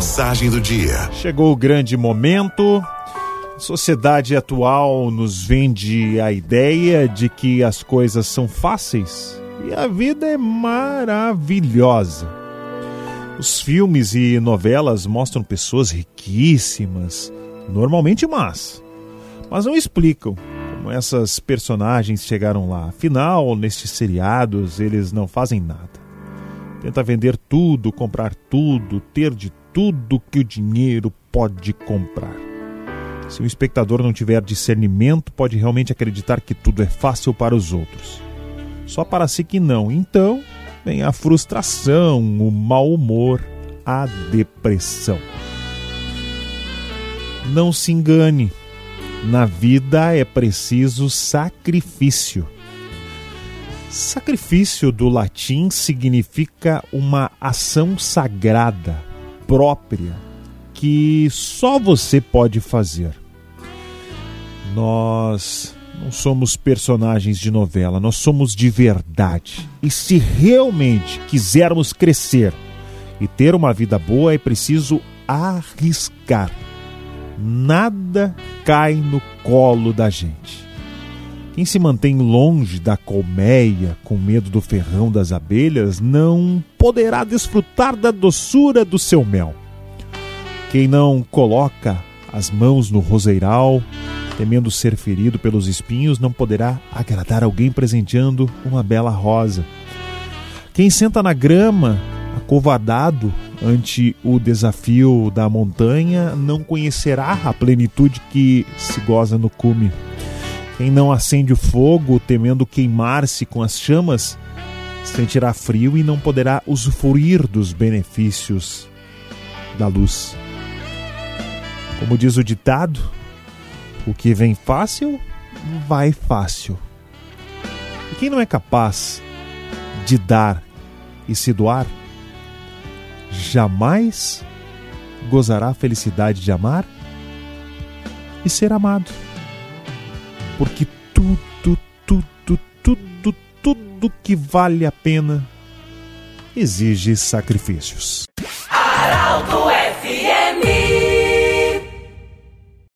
Mensagem do dia. Chegou o grande momento. A sociedade atual nos vende a ideia de que as coisas são fáceis e a vida é maravilhosa. Os filmes e novelas mostram pessoas riquíssimas, normalmente más, mas não explicam como essas personagens chegaram lá. Afinal, nestes seriados, eles não fazem nada. Tenta vender tudo, comprar tudo, ter de tudo que o dinheiro pode comprar. Se o espectador não tiver discernimento, pode realmente acreditar que tudo é fácil para os outros. Só para si que não. Então, vem a frustração, o mau humor, a depressão. Não se engane. Na vida é preciso sacrifício. Sacrifício do latim significa uma ação sagrada, própria, que só você pode fazer. Nós não somos personagens de novela, nós somos de verdade. E se realmente quisermos crescer e ter uma vida boa, é preciso arriscar. Nada cai no colo da gente. Quem se mantém longe da colmeia, com medo do ferrão das abelhas, não poderá desfrutar da doçura do seu mel. Quem não coloca as mãos no roseiral, temendo ser ferido pelos espinhos, não poderá agradar alguém presenteando uma bela rosa. Quem senta na grama, acovardado ante o desafio da montanha, não conhecerá a plenitude que se goza no cume. Quem não acende o fogo, temendo queimar-se com as chamas, sentirá frio e não poderá usufruir dos benefícios da luz. Como diz o ditado, o que vem fácil, vai fácil. E quem não é capaz de dar e se doar, jamais gozará a felicidade de amar e ser amado porque tudo, tudo, tudo, tudo que vale a pena exige sacrifícios. Araldo